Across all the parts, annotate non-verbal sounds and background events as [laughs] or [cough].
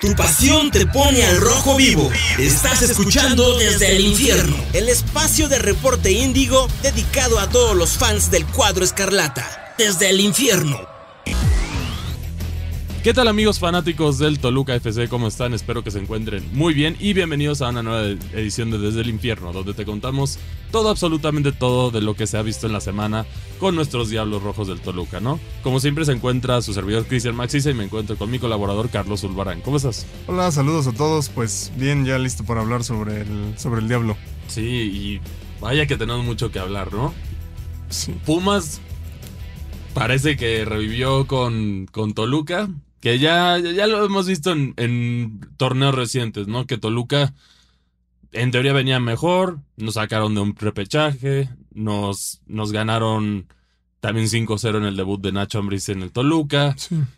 Tu pasión te pone al rojo vivo. Estás escuchando desde el infierno. El espacio de reporte índigo dedicado a todos los fans del cuadro escarlata. Desde el infierno. ¿Qué tal amigos fanáticos del Toluca FC? ¿Cómo están? Espero que se encuentren muy bien y bienvenidos a una nueva edición de Desde el Infierno, donde te contamos todo, absolutamente todo de lo que se ha visto en la semana con nuestros Diablos Rojos del Toluca, ¿no? Como siempre se encuentra su servidor Cristian Maxisa y me encuentro con mi colaborador Carlos Ulbarán. ¿Cómo estás? Hola, saludos a todos. Pues bien, ya listo para hablar sobre el, sobre el Diablo. Sí, y vaya que tenemos mucho que hablar, ¿no? Sí. Pumas parece que revivió con, con Toluca que ya, ya lo hemos visto en, torneos recientes, ¿no? Que Toluca en teoría venía mejor, nos sacaron de un repechaje, nos, nos ganaron también 5-0 en el debut de Nacho Ambriz en el Toluca.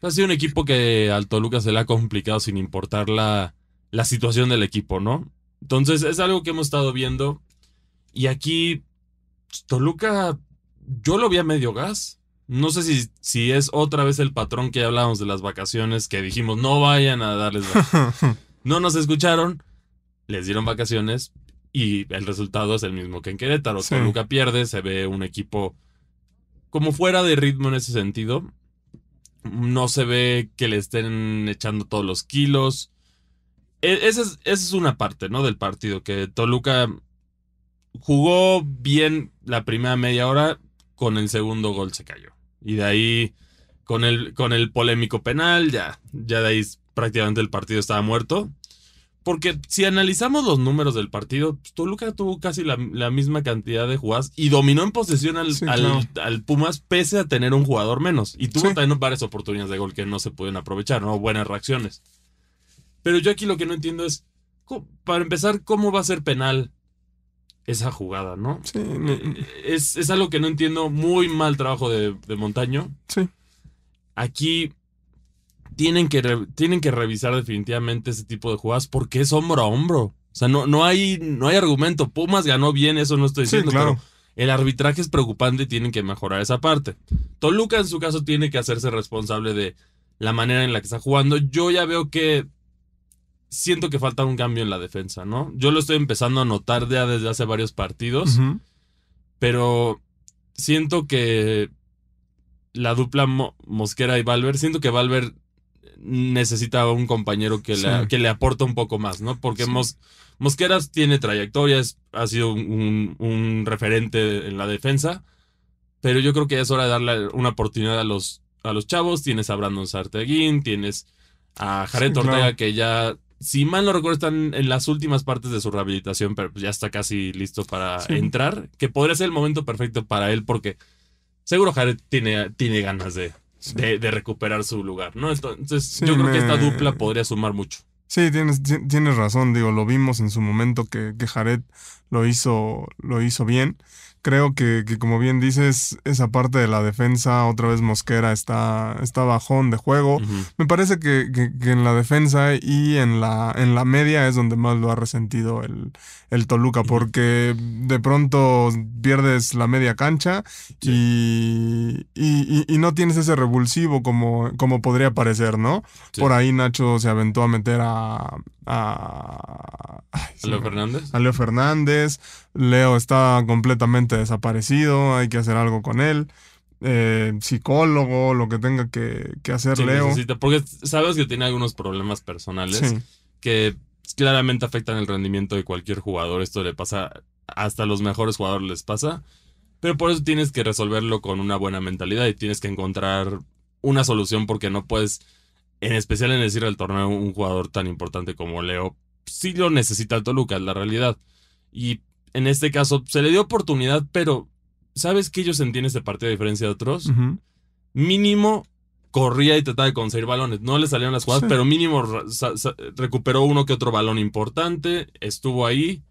Ha sido un equipo que al Toluca se le ha complicado sin importar la, la situación del equipo, ¿no? Entonces es algo que hemos estado viendo. Y aquí Toluca, yo lo vi a medio gas. No sé si, si es otra vez el patrón que hablábamos de las vacaciones, que dijimos no vayan a darles. [laughs] no nos escucharon, les dieron vacaciones y el resultado es el mismo que en Querétaro. Toluca pierde, se ve un equipo como fuera de ritmo en ese sentido. No se ve que le estén echando todos los kilos. E, esa es, esa es una parte, ¿no? Del partido, que Toluca jugó bien la primera media hora, con el segundo gol se cayó. Y de ahí, con el, con el polémico penal, ya, ya de ahí prácticamente el partido estaba muerto. Porque si analizamos los números del partido, pues, Toluca tuvo casi la, misma cantidad de jugadas y dominó en posesión al, al, Pumas pese a tener un jugador menos. Y tuvo también varias oportunidades de gol que no se pueden aprovechar, ¿no? Buenas reacciones. Pero yo aquí lo que no entiendo es, para empezar, ¿cómo va a ser penal esa jugada, ¿no? Sí. Eh, es, algo que no entiendo. Muy mal trabajo de, Montaño. Sí. Aquí tienen que, tienen que revisar definitivamente ese tipo de jugadas porque es hombro a hombro. O sea, no, no, hay, no hay argumento. Pumas ganó bien, eso no estoy diciendo, claro. pero el arbitraje es preocupante y tienen que mejorar esa parte. Toluca, en su caso, tiene que hacerse responsable de la manera en la que está jugando. Yo ya veo que siento que falta un cambio en la defensa, ¿no? Yo lo estoy empezando a notar ya desde hace varios partidos, pero siento que la dupla Mosquera y Valver, siento que Valver necesita un compañero que, le, que le aporta un poco más, ¿no? Porque Mosqueras tiene trayectorias, ha sido un, referente en la defensa, pero yo creo que es hora de darle una oportunidad a los, a los chavos. Tienes a Brandon Sarteguín, tienes a Jared Ortega, que ya si mal no recuerdo, están en las últimas partes de su rehabilitación, pero ya está casi listo para entrar, que podría ser el momento perfecto para él porque seguro Jared tiene, tiene ganas de, de, recuperar su lugar, ¿no? Entonces yo creo que esta dupla podría sumar mucho. Sí, tienes, tienes razón, digo, lo vimos en su momento que, que Jared lo hizo, lo hizo bien creo que, que, como bien dices, esa parte de la defensa, otra vez Mosquera está, está bajón de juego. Me parece que, que, en la defensa y en la, en la media es donde más lo ha resentido el, el Toluca, porque de pronto pierdes la media cancha y, y, y, no tienes ese revulsivo como, como podría parecer, ¿no? Por ahí Nacho se aventó a meter a... a, Leo Fernández. A Leo Fernández. Leo está completamente desaparecido, hay que hacer algo con él. Eh, psicólogo, lo que tenga que, hacer Leo. porque sabes que tiene algunos problemas personales que claramente afectan el rendimiento de cualquier jugador. Esto le pasa, hasta a los mejores jugadores les pasa. Pero por eso tienes que resolverlo con una buena mentalidad y tienes que encontrar una solución porque no puedes, en especial en el cierre del torneo, un jugador tan importante como Leo, sí lo necesita el Toluca, es la realidad. Y en este caso se le dio oportunidad, pero ¿sabes qué yo sentí en este partido a diferencia de otros? Mínimo corría y trataba de conseguir balones. No le salieron las jugadas, pero mínimo recuperó uno que otro balón importante, estuvo ahí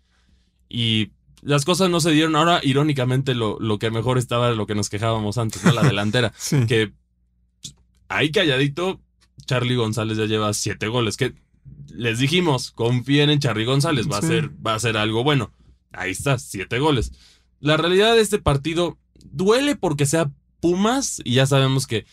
y las cosas no se dieron. Ahora, irónicamente, lo, lo que mejor estaba de lo que nos quejábamos antes, ¿no? La [laughs] delantera. Que ahí calladito, Charlie González ya lleva siete goles. Que les dijimos, confíen en Charlie González, va, a ser, va a ser algo bueno. Ahí está, siete goles. La realidad de este partido duele porque sea Pumas y ya sabemos que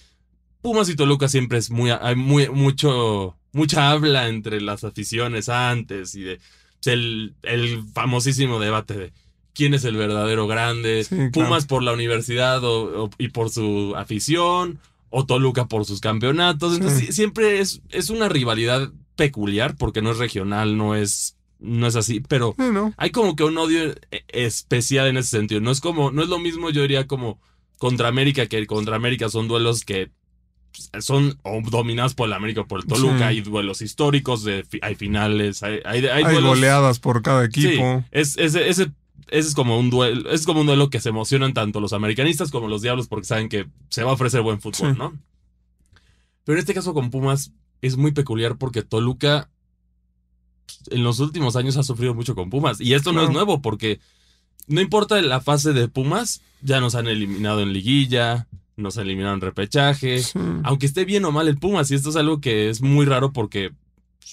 Pumas y Toluca siempre es muy, hay muy, mucho, mucha habla entre las aficiones antes y de pues, el, el famosísimo debate de quién es el verdadero grande, Sí, claro. Pumas por la universidad o- o- y por su afición, o Toluca por sus campeonatos. Entonces Sí. siempre es, es una rivalidad peculiar porque no es regional, no es, no es así, pero Sí, ¿no? hay como que un odio e- especial en ese sentido. No es como, no es lo mismo, yo diría, como contra América, que contra América son duelos que pues, son dominados por el América o por el Toluca, Sí. hay duelos históricos, de, hay finales, hay, hay, hay Hay, duelos- goleadas por cada equipo. Sí, es, ese, ese, ese es como un duelo, es como un duelo que se emocionan tanto los americanistas como los diablos porque saben que se va a ofrecer buen fútbol, Sí. ¿no? Pero en este caso con Pumas es muy peculiar porque Toluca en los últimos años ha sufrido mucho con Pumas. Y esto no es nuevo porque no importa la fase de Pumas, ya nos han eliminado en liguilla, nos eliminaron en repechaje. Sí. Aunque esté bien o mal el Pumas, y esto es algo que es muy raro porque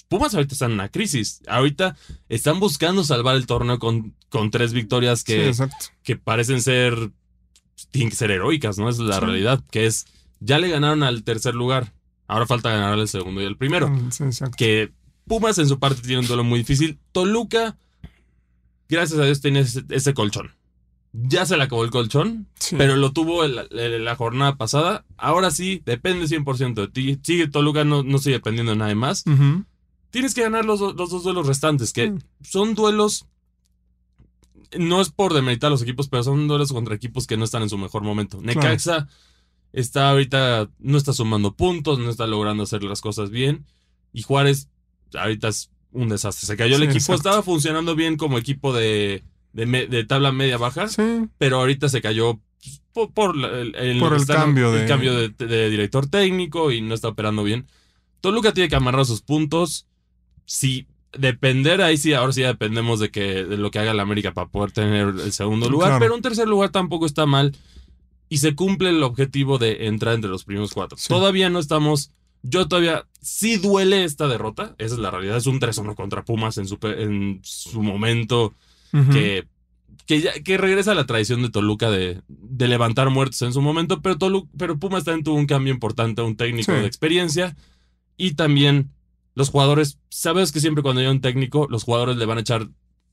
Pumas ahorita están en una crisis. Ahorita están buscando salvar el torneo con, con tres victorias Sí, que, que parecen ser, tienen que ser heroicas, ¿no? Es la Sí. realidad, que es, ya le ganaron al tercer lugar, ahora falta ganar al segundo y al primero. Sí, exacto. Que Pumas en su parte tiene un duelo muy difícil. Toluca, gracias a Dios, tiene ese, ese colchón. Ya se le acabó el colchón, Sí. pero lo tuvo la, jornada pasada. Ahora sí, depende 100% de ti. Sigue Toluca, no, no sigue dependiendo de nadie más. Tienes que ganar los, los dos duelos restantes, que son duelos. No es por demeritar a los equipos, pero son duelos contra equipos que no están en su mejor momento. Necaxa está ahorita, no está sumando puntos, no está logrando hacer las cosas bien. Y Juárez, ahorita es un desastre. Se cayó el Sí, equipo, exacto. estaba funcionando bien como equipo de, de, me- de tabla media-baja Sí, pero ahorita se cayó pues, por, el, el- Por el está- cambio el de- cambio de, de director técnico y no está operando bien. Toluca tiene que amarrar sus puntos. Si depender, ahí sí, ahora sí ya dependemos de que de lo que haga la América para poder tener el segundo lugar, Claro. pero un tercer lugar tampoco está mal y se cumple el objetivo de entrar entre los primeros cuatro. Sí. Todavía no estamos. Yo todavía. Sí duele esta derrota. Esa es la realidad. Es un 3-1 contra Pumas en su, en su momento que, que, ya- que regresa a la tradición de Toluca de, de levantar muertos en su momento, pero, Tolu- pero Pumas también tuvo un cambio importante, un técnico Sí. de experiencia y también los jugadores, sabes que siempre cuando hay un técnico, los jugadores le van a echar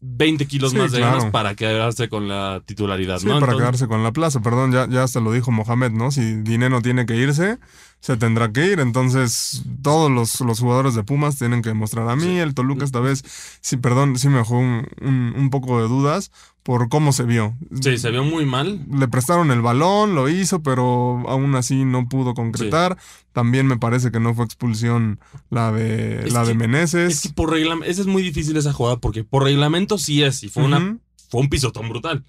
20 kilos Sí, más de claro. ganas para quedarse con la titularidad, Sí, ¿no? para Entonces, quedarse con la plaza. Perdón, ya, ya hasta lo dijo Mohamed, ¿no? Si Dinero tiene que irse, se tendrá que ir. Entonces, todos los, los jugadores de Pumas tienen que demostrar a mí. Sí. El Toluca esta vez, sí, perdón, sí me dejó un, un- un poco de dudas por cómo se vio. Sí, se vio muy mal. Le prestaron el balón, lo hizo, pero aún así no pudo concretar. También me parece que no fue expulsión la de, Es la de Meneses. Es que por reglamento, esa es muy difícil esa jugada porque por reglamento sí es y fue una fue un pisotón brutal.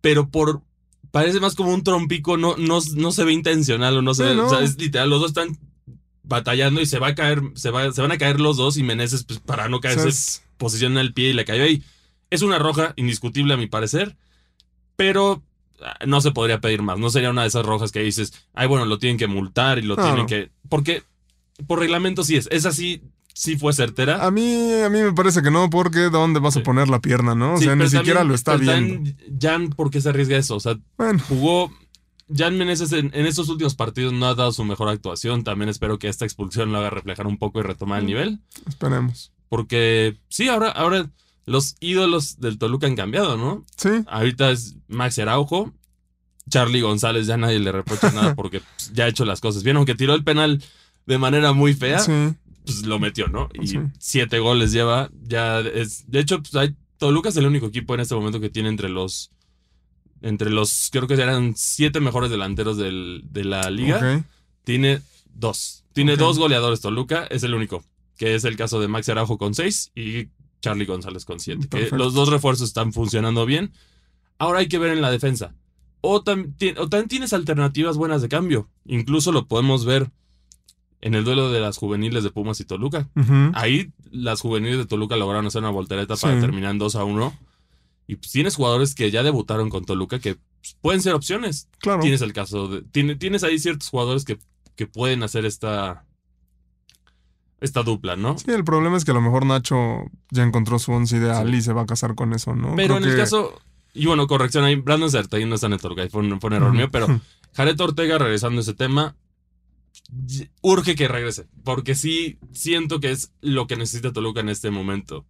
Pero por. Parece más como un trompico, no, no, no se ve intencional o no se Sí, no. O sea, es literal, los dos están batallando y se va a caer, se, va, se van a caer los dos y Meneses, pues, para no O sea, caerse, es- posiciona el pie y le cayó ahí. Es una roja indiscutible a mi parecer, pero ah, no se podría pedir más. No sería una de esas rojas que dices, ay, bueno, lo tienen que multar y lo tienen que. Porque por reglamento sí es. Esa sí, sí fue certera. A mí, a mí me parece que no, porque ¿dónde vas Sí. a poner la pierna, no? O Sí, sea, ni siquiera también- lo está viendo. Jan, ¿por qué se arriesga eso? O sea, Bueno, jugó. Jan Meneses en, en estos últimos partidos no ha dado su mejor actuación. También espero que esta expulsión lo haga reflejar un poco y retomar el Mm. nivel. esperemos. Porque sí, ahora, ahora los ídolos del Toluca han cambiado, ¿no? Sí, Ahorita es Max Araujo. Charlie González ya nadie le reprocha nada [laughs] porque pues, ya ha hecho las cosas bien. Aunque tiró el penal de manera muy fea, sí. pues lo metió, ¿no? Y Sí. siete goles lleva. Ya es. De hecho, pues, hay- Toluca es el único equipo en este momento que tiene entre los. Entre los. Creo que eran siete mejores delanteros del- de la liga. Tiene dos. Tiene dos goleadores Toluca. Es el único. Que es el caso de Max Araujo con seis y Charlie González con siete. Que los dos refuerzos están funcionando bien. Ahora hay que ver en la defensa. O, tam- ti- o también tienes alternativas buenas de cambio. Incluso lo podemos ver en el duelo de las juveniles de Pumas y Toluca. Ahí las juveniles de Toluca lograron hacer una voltereta para terminar en 2 a 1. Y pues tienes jugadores que ya debutaron con Toluca que pues, pueden ser opciones. Claro. Tienes el caso de. tiene- tienes ahí ciertos jugadores que, que pueden hacer esta. Esta dupla, ¿no? Sí, el problema es que a lo mejor Nacho ya encontró su once ideal Sí. y se va a casar con eso, ¿no? Pero Creo en el caso. Y bueno, corrección ahí. Brandon Zertegui no está en el ahí Fue un, fue un error mío. Pero [laughs] Jared Ortega, regresando a ese tema. urge que regrese, porque sí siento que es lo que necesita Toluca en este momento.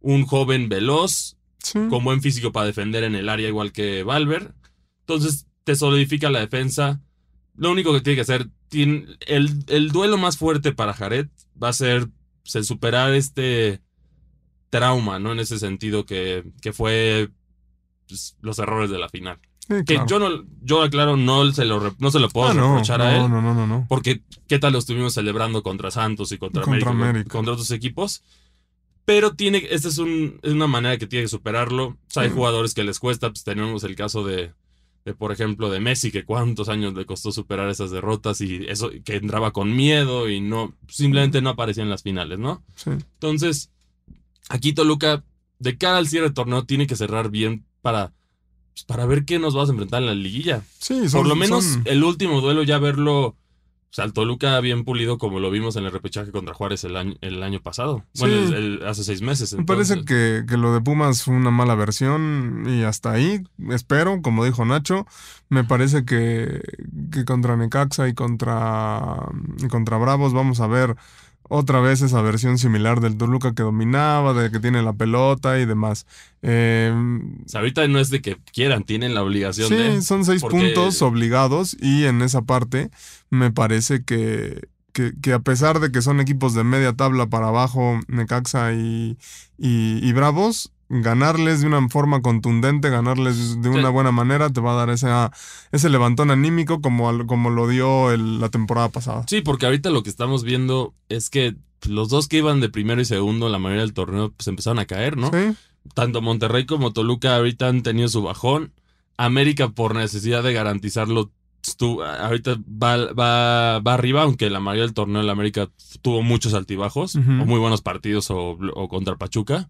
Un joven veloz, Sí. con buen físico para defender en el área igual que Valver. Entonces te solidifica la defensa. Lo único que tiene que hacer, tiene- el, el duelo más fuerte para Jared va a ser el superar este trauma, ¿no? En ese sentido que, que fue pues, los errores de la final. Sí, Que claro. yo no, yo aclaro, no se lo, no se lo puedo Ah, no, reprochar a él. no, no, no, no. Porque qué tal lo estuvimos celebrando contra Santos y contra, Contra América, América. contra otros equipos. Pero tiene, esta es, un- es una manera que tiene que superarlo. O sea, hay Mm. jugadores que les cuesta. Pues tenemos el caso de, de, por ejemplo, de Messi, que cuántos años le costó superar esas derrotas y eso, que entraba con miedo y no, simplemente no aparecía en las finales, ¿no? Sí. Entonces, aquí Toluca, de cara al cierre del torneo, tiene que cerrar bien para, pues, para ver qué nos vamos a enfrentar en la liguilla. Sí, son- Por lo menos son- el último duelo ya verlo. O sea, el Toluca bien pulido como lo vimos en el repechaje contra Juárez el año, el año pasado. Bueno, Sí. el- el- hace seis meses. Me parece que, que lo de Pumas fue una mala versión y hasta ahí, espero, como dijo Nacho, me parece que, que contra Necaxa y contra, y contra Bravos vamos a ver otra vez esa versión similar del Toluca que dominaba, de que tiene la pelota y demás. Eh, ahorita no es de que quieran, tienen la obligación sí, de. son seis porque- puntos obligados y en esa parte me parece que, que, que a pesar de que son equipos de media tabla para abajo, Necaxa y, y, y Bravos, ganarles de una forma contundente, ganarles de una buena manera, te va a dar ese, ese levantón anímico como, al- como lo dio el- la temporada pasada. Sí, porque ahorita lo que estamos viendo es que los dos que iban de primero y segundo en la mayoría del torneo pues empezaron a caer, ¿no? Sí, Tanto Monterrey como Toluca ahorita han tenido su bajón. América por necesidad de garantizarlo ahorita va, va, va arriba, aunque la mayoría del torneo el América tuvo muchos altibajos, o muy buenos partidos, o, o contra Pachuca.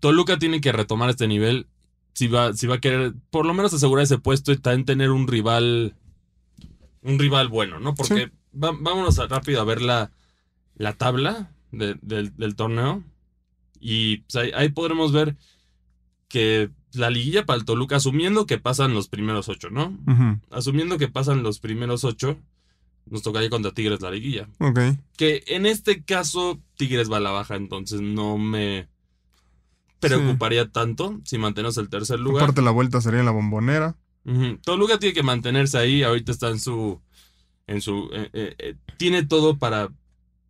Toluca tiene que retomar este nivel si va, si va a querer por lo menos asegurar ese puesto y también tener un rival, un rival bueno, ¿no? Porque va- vámonos a- rápido a ver la, la tabla de- del, del torneo y pues, ahí, ahí podremos ver que la liguilla para el Toluca, asumiendo que pasan los primeros ocho, ¿no? Asumiendo que pasan los primeros ocho, nos tocaría contra Tigres la liguilla. ok. Que en este caso Tigres va a la baja, entonces no me preocuparía tanto si mantenemos el tercer lugar. Aparte la vuelta sería en la bombonera. Ujú. Toluca tiene que mantenerse ahí, ahorita está en su... En su eh, eh, eh, tiene todo para,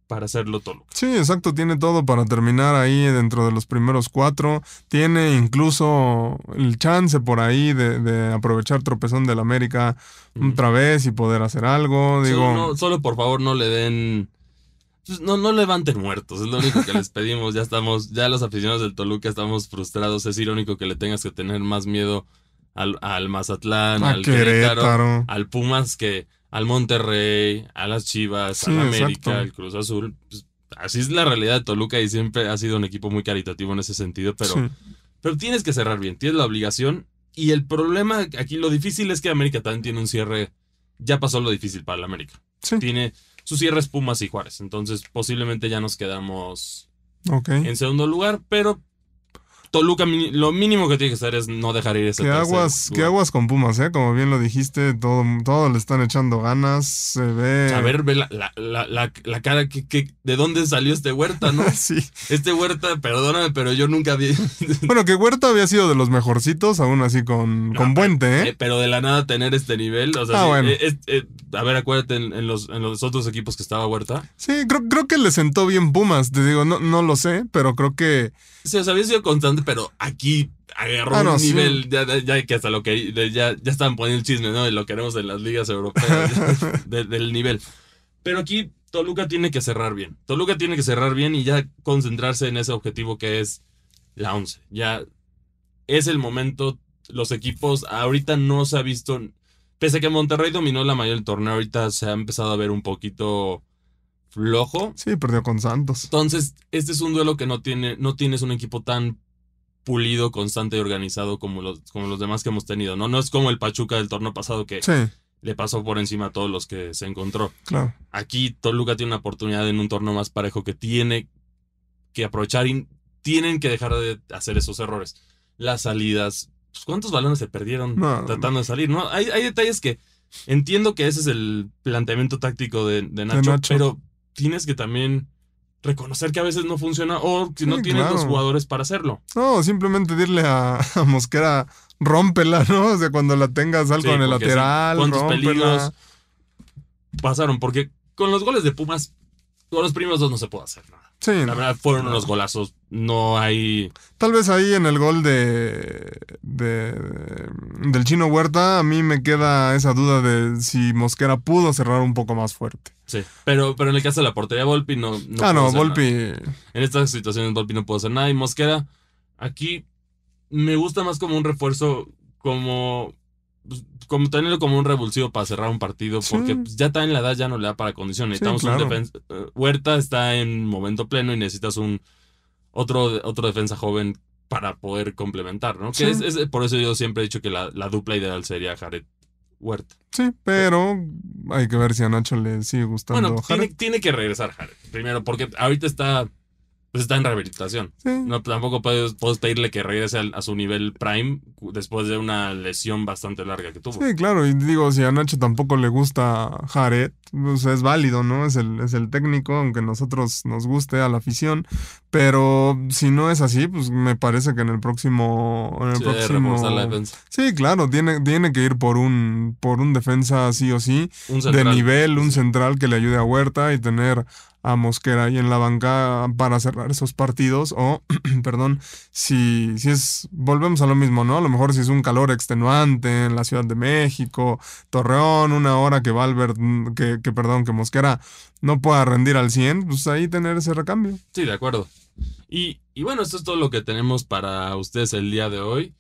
para hacerlo Toluca. Sí, exacto, tiene todo para terminar ahí dentro de los primeros cuatro. Tiene incluso el chance por ahí de, de aprovechar tropezón del América otra vez y poder hacer algo. Digo, Solo, no- solo por favor no le den. No, no levanten muertos, es lo único que les pedimos. Ya estamos, ya los aficionados del Toluca estamos frustrados. Es irónico que le tengas que tener más miedo al, al Mazatlán, a al Querétaro, Querétaro. al Pumas que al Monterrey, a las Chivas, Sí, al América, al Cruz Azul. Pues, así es la realidad de Toluca y siempre ha sido un equipo muy caritativo en ese sentido, pero, Sí, pero tienes que cerrar bien, tienes la obligación. Y el problema aquí, lo difícil es que América también tiene un cierre. Ya pasó lo difícil para el América sí, tiene sus cierres Pumas y Juárez. Entonces, posiblemente ya nos quedamos en segundo lugar, pero Toluca lo mínimo que tiene que hacer es no dejar ir ese Que aguas, que lugar. aguas con Pumas, ¿eh? Como bien lo dijiste, todo, todo le están echando ganas. Se ve. A ver, ve la, la, la, la- cara que, que- de dónde salió este Huerta, ¿no? [laughs] sí. Este Huerta, perdóname, pero yo nunca vi. [laughs] Bueno, que Huerta había sido de los mejorcitos, aún así con, No, con Buente, Eh, ¿eh? pero de la nada tener este nivel, o sea, Ah, sí, bueno. eh, eh, a ver, acuérdate en, en los, en los otros equipos que estaba Huerta. Sí, creo, creo que le sentó bien Pumas. Te digo, no, no lo sé, pero creo que. Sí, o sea, había sido constante, pero aquí agarró Ah, no, un sí. nivel ya, que hasta lo que ya, ya estaban poniendo el chisme, ¿no? De lo queremos en las ligas europeas, [laughs] de- del nivel. Pero aquí Toluca tiene que cerrar bien. Toluca tiene que cerrar bien y ya concentrarse en ese objetivo que es la 11. Ya es el momento. Los equipos, ahorita no se ha visto. Pese a que Monterrey dominó la mayoría del torneo, ahorita se ha empezado a ver un poquito flojo. Sí, perdió con Santos. Entonces, este es un duelo que no tiene, no tienes un equipo tan pulido, constante y organizado como los, como los demás que hemos tenido, ¿no? No es como el Pachuca del torneo pasado que Sí, le pasó por encima a todos los que se encontró. claro. Aquí Toluca tiene una oportunidad en un torneo más parejo que tiene que aprovechar y tienen que dejar de hacer esos errores. Las salidas, pues, ¿cuántos balones se perdieron No. tratando de salir? ¿no? Hay, hay detalles que entiendo que ese es el planteamiento táctico de, de Nacho, Nacho. pero tienes que también reconocer que a veces no funciona o si no Sí, tienes los jugadores para hacerlo. No, simplemente dirle a, [laughs] a Mosquera, rómpela, ¿no? O sea, cuando la tengas, Sí, con el lateral, ¿Cuántos rómpela. peligros pasaron? Porque con los goles de Pumas, con los primeros dos no se puede hacer nada. Sí, La verdad, fueron unos golazos. No hay. tal vez ahí en el gol de, de del chino Huerta, a mí me queda esa duda de si Mosquera pudo cerrar un poco más fuerte. Sí. Pero, pero en el caso de la portería, Volpi no. no ah, no, Volpi. nada. En estas situaciones, Volpi no pudo hacer nada. Y Mosquera, aquí me gusta más como un refuerzo, como. Pues, Como tenerlo como un revulsivo para cerrar un partido, Sí. porque pues, ya está en la edad, ya no le da para condiciones. Sí, Necesitamos claro. un defensa. eh, Huerta está en momento pleno y necesitas un otro, otro defensa joven para poder complementar, ¿no? Sí. Que es, es- por eso yo siempre he dicho que la, la dupla ideal sería Jared Huerta. Sí, pero hay que ver si a Nacho le sigue gustando Bueno, tiene que regresar Jared. Primero, porque ahorita está, pues está en rehabilitación. Sí. No, tampoco puedes, puedes pedirle que regrese a, su nivel prime después de una lesión bastante larga que tuvo. Sí, claro, y digo, si a Nacho tampoco le gusta Jared, pues es válido, ¿no? Es el, es el técnico, aunque a nosotros nos guste a la afición, pero si no es así, pues me parece que en el próximo... En el Sí, próximo... reforzar la defensa. Sí, claro, tiene, tiene que ir por un, por un defensa sí o sí, Un de nivel, un central que le ayude a Huerta y tener a Mosquera ahí en la banca para cerrar esos partidos. O, [clears throat] perdón, si, si es, volvemos a lo mismo, ¿no? A lo mejor si es un calor extenuante en la Ciudad de México, Torreón, una hora que Valverde, que, que perdón, que Mosquera no pueda rendir al 100, pues ahí tener ese recambio. Sí, de acuerdo. Y, y bueno, esto es todo lo que tenemos para ustedes el día de hoy.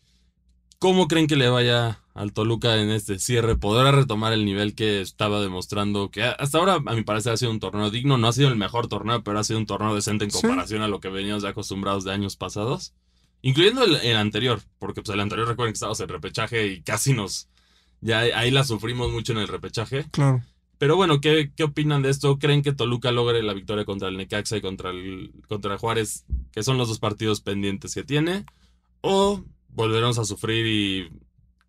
¿Cómo creen que le vaya al Toluca en este cierre? ¿Podrá retomar el nivel que estaba demostrando? Que hasta ahora, a mi parecer, ha sido un torneo digno. No ha sido el mejor torneo, pero ha sido un torneo decente en Sí. comparación a lo que veníamos ya acostumbrados de años pasados. Incluyendo el, el anterior, porque pues el anterior recuerden que estábamos en repechaje y casi nos... Ya ahí la sufrimos mucho en el repechaje. Claro. Pero bueno, ¿qué, ¿qué opinan de esto? ¿Creen que Toluca logre la victoria contra el Necaxa y contra el contra Juárez, que son los dos partidos pendientes que tiene? ¿O volveremos a sufrir y,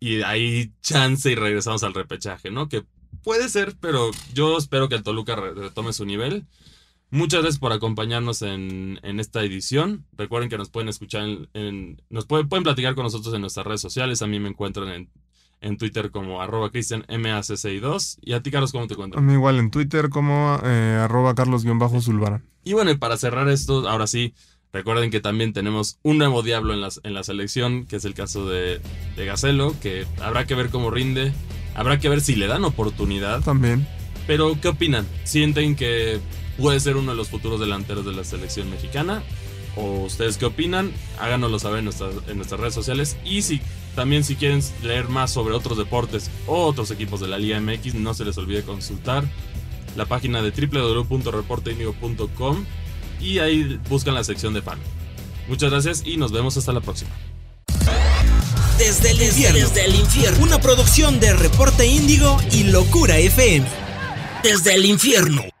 y ahí chance y regresamos al repechaje, ¿no? Que puede ser, pero yo espero que el Toluca re- retome su nivel. Muchas gracias por acompañarnos en, en esta edición. Recuerden que nos pueden escuchar en, en- nos pueden, pueden platicar con nosotros en nuestras redes sociales. A mí me encuentran en, en Twitter como arroba cristianmacci2. Y a ti, Carlos, ¿cómo te A encuentran? mí igual en Twitter como eh, arroba carlos-zulbarán. Y bueno, y para cerrar esto, ahora sí, recuerden que también tenemos un nuevo diablo en la, en la selección, que es el caso de, de Gacelo, que habrá que ver cómo rinde. Habrá que ver si le dan oportunidad. También. Pero, ¿qué opinan? ¿Sienten que puede ser uno de los futuros delanteros de la selección mexicana? ¿O ustedes qué opinan? Háganoslo saber en nuestras, en nuestras redes sociales. Y si también si quieren leer más sobre otros deportes o otros equipos de la Liga MX, no se les olvide consultar la página de www.reporteindigo.com y ahí buscan la sección de fan. Muchas gracias y nos vemos hasta la próxima. Desde el infierno. Desde el infierno. Una producción de Reporte Índigo y Locura FM. Desde el infierno.